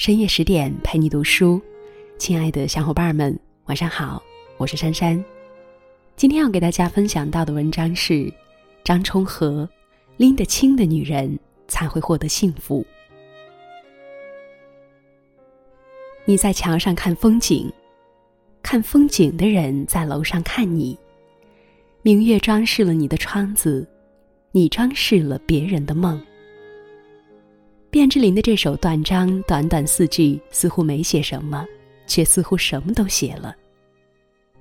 深夜十点陪你读书，亲爱的小伙伴们，晚上好，我是珊珊。今天要给大家分享到的文章是张充和：拎得清的女人才会获得幸福。你在桥上看风景，看风景的人在楼上看你。明月装饰了你的窗子，你装饰了别人的梦。卞之琳的这首断章，短短四句，似乎没写什么，却似乎什么都写了。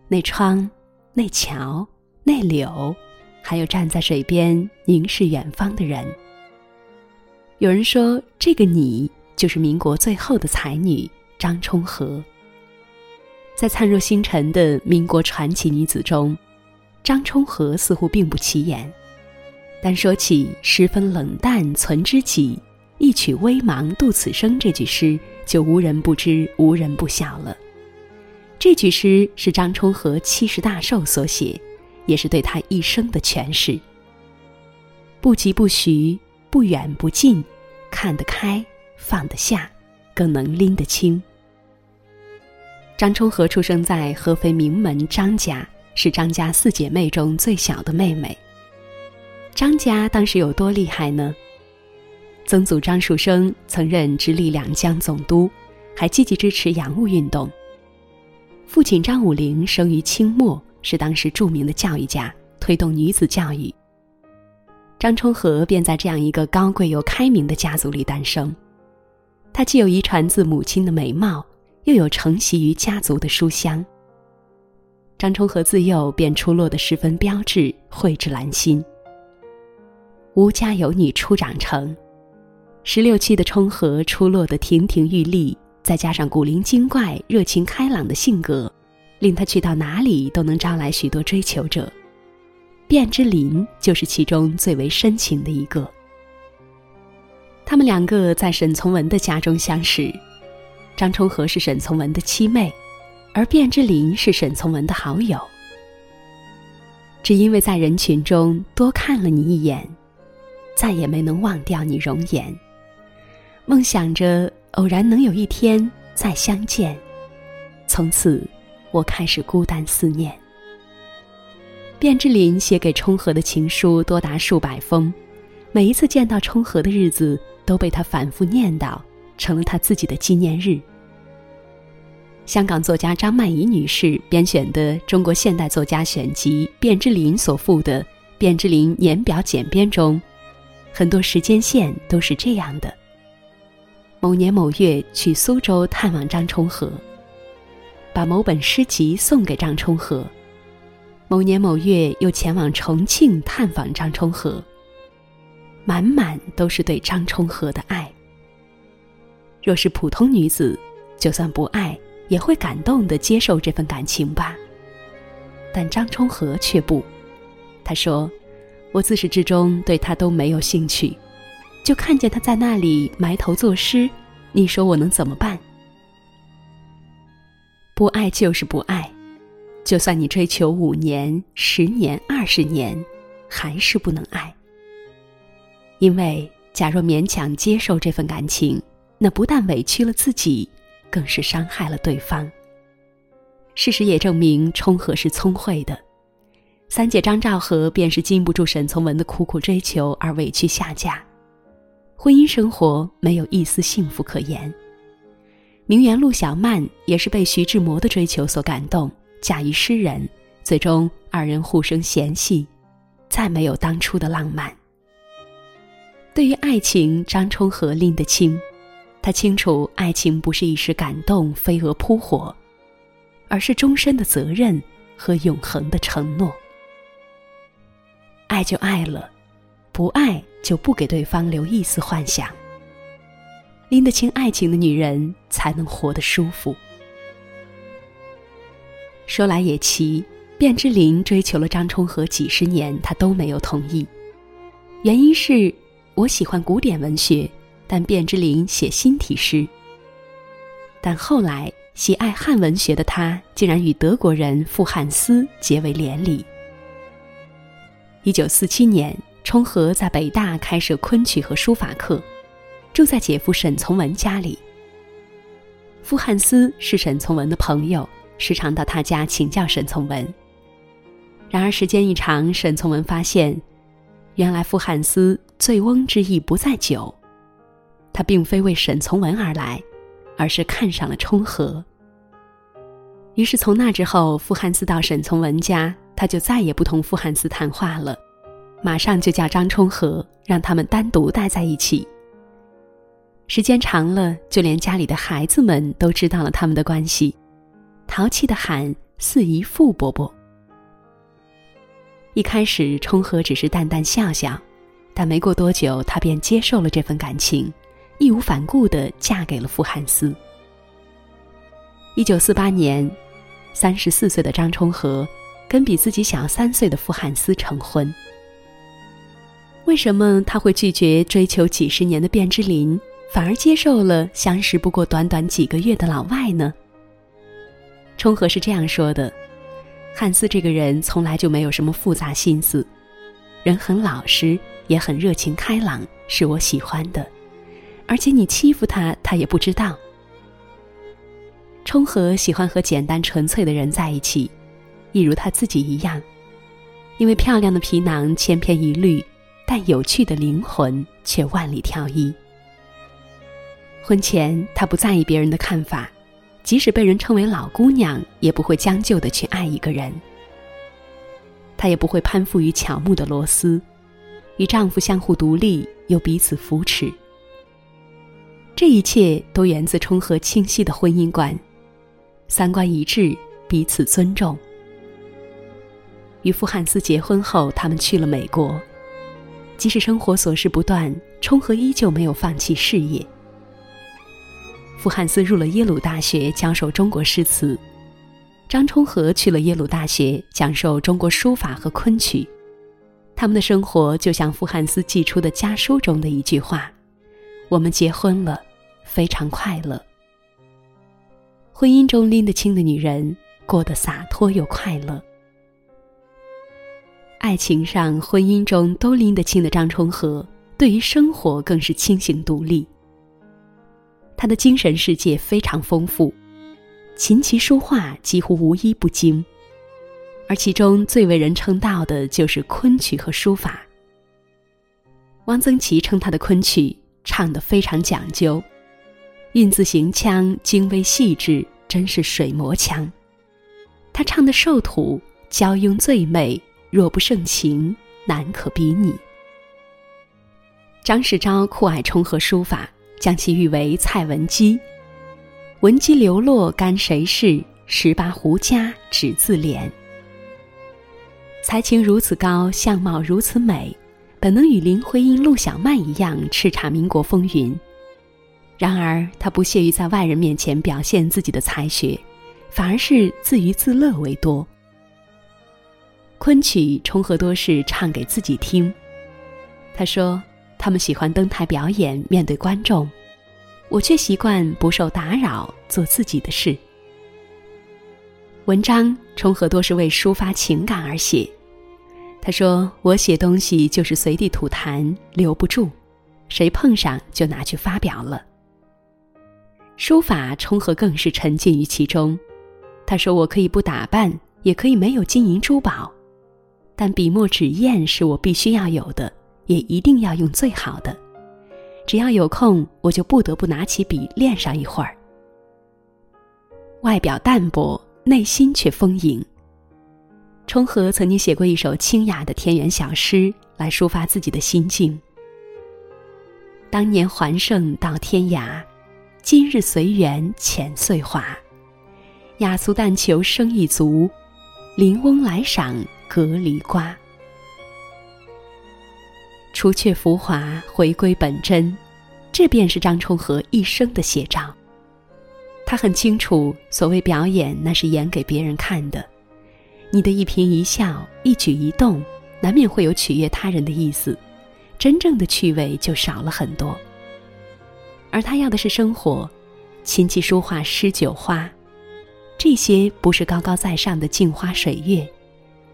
那窗，那桥，那柳，还有站在水边凝视远方的人。有人说，这个你就是民国最后的才女张充和。在灿若星辰的民国传奇女子中，张充和似乎并不起眼，但说起十分冷淡存知己。一曲微茫度此生这句诗就无人不知无人不晓了。这句诗是张充和七十大寿所写，也是对他一生的诠释。不疾不徐，不远不近，看得开，放得下，更能拎得清。张充和出生在合肥名门张家，是张家四姐妹中最小的妹妹。张家当时有多厉害呢？曾祖张树声曾任直隶两江总督，还积极支持洋务运动。父亲张武龄生于清末，是当时著名的教育家，推动女子教育。张充和便在这样一个高贵又开明的家族里诞生。他既有遗传自母亲的美貌，又有承袭于家族的书香。张充和自幼便出落得十分标致，蕙质兰心。吴家有女初长成。十六七的冲和出落得亭亭玉立，再加上古灵精怪、热情开朗的性格，令他去到哪里都能招来许多追求者。卞之琳就是其中最为深情的一个。他们两个在沈从文的家中相识，张充和是沈从文的妻妹，而卞之琳是沈从文的好友。只因为在人群中多看了你一眼，再也没能忘掉你容颜。梦想着偶然能有一天再相见，从此我开始孤单思念。卞之琳写给充和的情书多达数百封，每一次见到充和的日子都被他反复念叨，成了他自己的纪念日。香港作家张曼怡女士编选的《中国现代作家选集》卞之琳所附的《卞之琳年表简编》中，很多时间线都是这样的。某年某月去苏州探望张充和，把某本诗集送给张充和。某年某月又前往重庆探访张充和，满满都是对张充和的爱。若是普通女子，就算不爱，也会感动的接受这份感情吧。但张充和却不，他说：“我自始至终对他都没有兴趣。”就看见他在那里埋头作诗，你说我能怎么办？不爱就是不爱，就算你追求五年、十年、二十年，还是不能爱。因为假若勉强接受这份感情，那不但委屈了自己，更是伤害了对方。事实也证明，冲和是聪慧的。三姐张兆和便是经不住沈从文的苦苦追求而委屈下嫁。婚姻生活没有一丝幸福可言。名媛陆小曼也是被徐志摩的追求所感动，嫁于诗人，最终二人互生嫌隙，再没有当初的浪漫。对于爱情，张充和拎得清，他清楚爱情不是一时感动飞蛾扑火，而是终身的责任和永恒的承诺。爱就爱了，不爱。就不给对方留一丝幻想。拎得清爱情的女人，才能活得舒服。说来也奇，卞之琳追求了张充和几十年，他都没有同意。原因是我喜欢古典文学，但卞之琳写新体诗。但后来喜爱汉文学的他，竟然与德国人傅汉思结为连理。一九四七年。充和在北大开设昆曲和书法课，住在姐夫沈从文家里。傅汉思是沈从文的朋友，时常到他家请教沈从文。然而时间一长，沈从文发现，原来傅汉思醉翁之意不在酒，他并非为沈从文而来，而是看上了冲和。于是从那之后，傅汉思到沈从文家，他就再也不同傅汉思谈话了，马上就叫张充和让他们单独待在一起。时间长了，就连家里的孩子们都知道了他们的关系，淘气的喊四姨傅伯伯。一开始，冲和只是淡淡笑笑，但没过多久，他便接受了这份感情，义无反顾的嫁给了傅汉思。一九四八年。三十四岁的张充和跟比自己小三岁的傅汉思成婚。为什么他会拒绝追求几十年的卞之琳，反而接受了相识不过短短几个月的老外呢？冲和是这样说的：“汉斯这个人从来就没有什么复杂心思，人很老实，也很热情开朗，是我喜欢的。而且你欺负他，他也不知道。”冲和喜欢和简单纯粹的人在一起，一如他自己一样，因为漂亮的皮囊千篇一律，但有趣的灵魂却万里挑一。婚前他不在意别人的看法，即使被人称为老姑娘，也不会将就的去爱一个人。她也不会攀附于乔木的螺丝，与丈夫相互独立又彼此扶持。这一切都源自冲和清晰的婚姻观。三观一致，彼此尊重。与傅汉斯结婚后，他们去了美国。即使生活琐事不断，冲和依旧没有放弃事业。傅汉思入了耶鲁大学，教授中国诗词；张充和去了耶鲁大学，讲授中国书法和昆曲。他们的生活就像傅汉思寄出的家书中的一句话：“我们结婚了，非常快乐。”婚姻中拎得清的女人，过得洒脱又快乐；爱情上、婚姻中都拎得清的张充和，对于生活更是清醒独立。他的精神世界非常丰富，琴棋书画几乎无一不精，而其中最为人称道的就是昆曲和书法。汪曾祺称他的昆曲唱得非常讲究。韵字行腔精微细致，真是水磨腔。他唱的瘦土，娇慵最美，若不盛情，难可比拟。张世钊酷爱冲和书法，将其誉为蔡文姬。文姬流落干谁事？十八胡家只自怜。才情如此高，相貌如此美，本能与林徽因、陆小曼一样叱咤民国风云。然而，他不屑于在外人面前表现自己的才学，反而是自娱自乐为多。昆曲冲和多是唱给自己听。他说：“他们喜欢登台表演，面对观众，我却习惯不受打扰，做自己的事。”文章冲和多是为抒发情感而写。他说：“我写东西就是随地吐痰，留不住，谁碰上就拿去发表了。”书法冲和更是沉浸于其中，他说：“我可以不打扮，也可以没有金银珠宝，但笔墨纸砚是我必须要有的，也一定要用最好的。只要有空，我就不得不拿起笔练上一会儿。”外表淡泊，内心却丰盈。冲和曾经写过一首清雅的田园小诗，来抒发自己的心境。当年环胜到天涯。今日随缘浅岁华，雅俗但求生意足，临翁来赏隔篱瓜。除却浮华，回归本真，这便是张充和一生的写照。他很清楚，所谓表演，那是演给别人看的。你的一颦一笑、一举一动，难免会有取悦他人的意思，真正的趣味就少了很多。而他要的是生活，琴棋书画诗酒花，这些不是高高在上的镜花水月，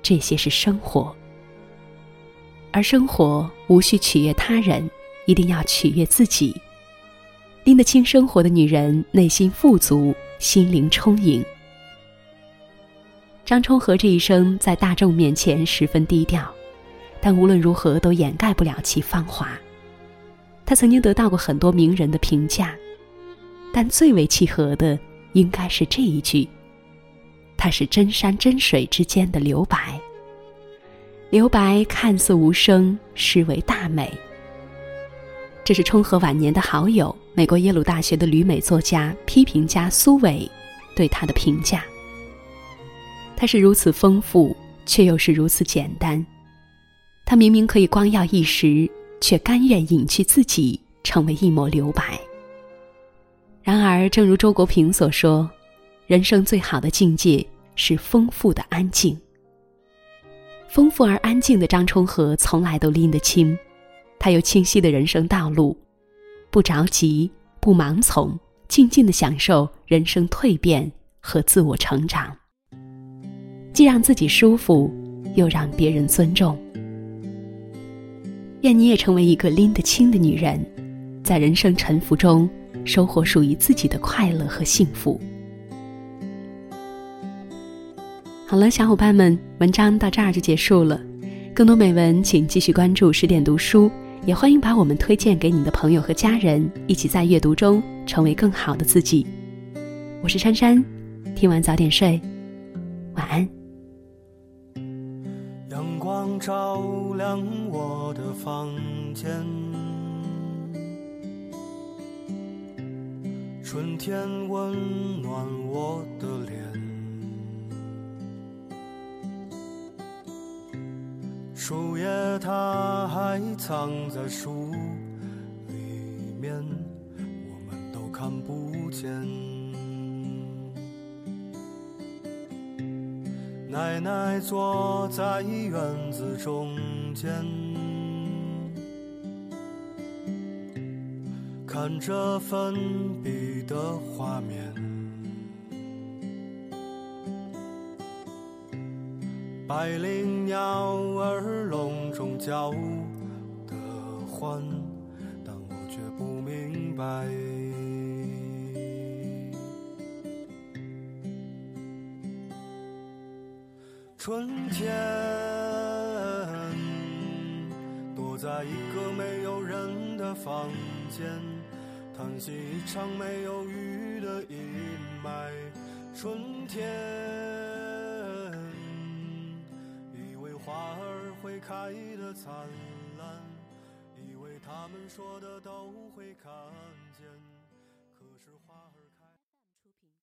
这些是生活。而生活无需取悦他人，一定要取悦自己。拎得清生活的女人，内心富足，心灵充盈。张充和这一生在大众面前十分低调，但无论如何都掩盖不了其芳华。他曾经得到过很多名人的评价，但最为契合的应该是这一句：“它是真山真水之间的留白。”留白看似无声，实为大美。这是冲和晚年的好友、美国耶鲁大学的旅美作家、批评家苏伟对他的评价。他是如此丰富，却又是如此简单。他明明可以光耀一时，却甘愿隐去自己，成为一抹留白。然而，正如周国平所说，人生最好的境界是丰富的安静。丰富而安静的张充和从来都拎得清，他有清晰的人生道路，不着急，不盲从，静静的享受人生蜕变和自我成长，既让自己舒服，又让别人尊重。愿你也成为一个拎得清的女人，在人生沉浮中收获属于自己的快乐和幸福。好了，小伙伴们，文章到这儿就结束了。更多美文，请继续关注十点读书，也欢迎把我们推荐给你的朋友和家人，一起在阅读中成为更好的自己。我是珊珊，听完早点睡，晚安。阳光照亮我的房间，春天温暖我的脸。树叶它还藏在树里面，我们都看不见。奶奶坐在院子中间，看着粉笔的画面。百灵鸟儿笼中叫得欢，但我却不明白。春天，躲在一个没有人的房间，叹息一场没有雨的阴霾。春天。会开的灿烂，以为他们说的都会看见，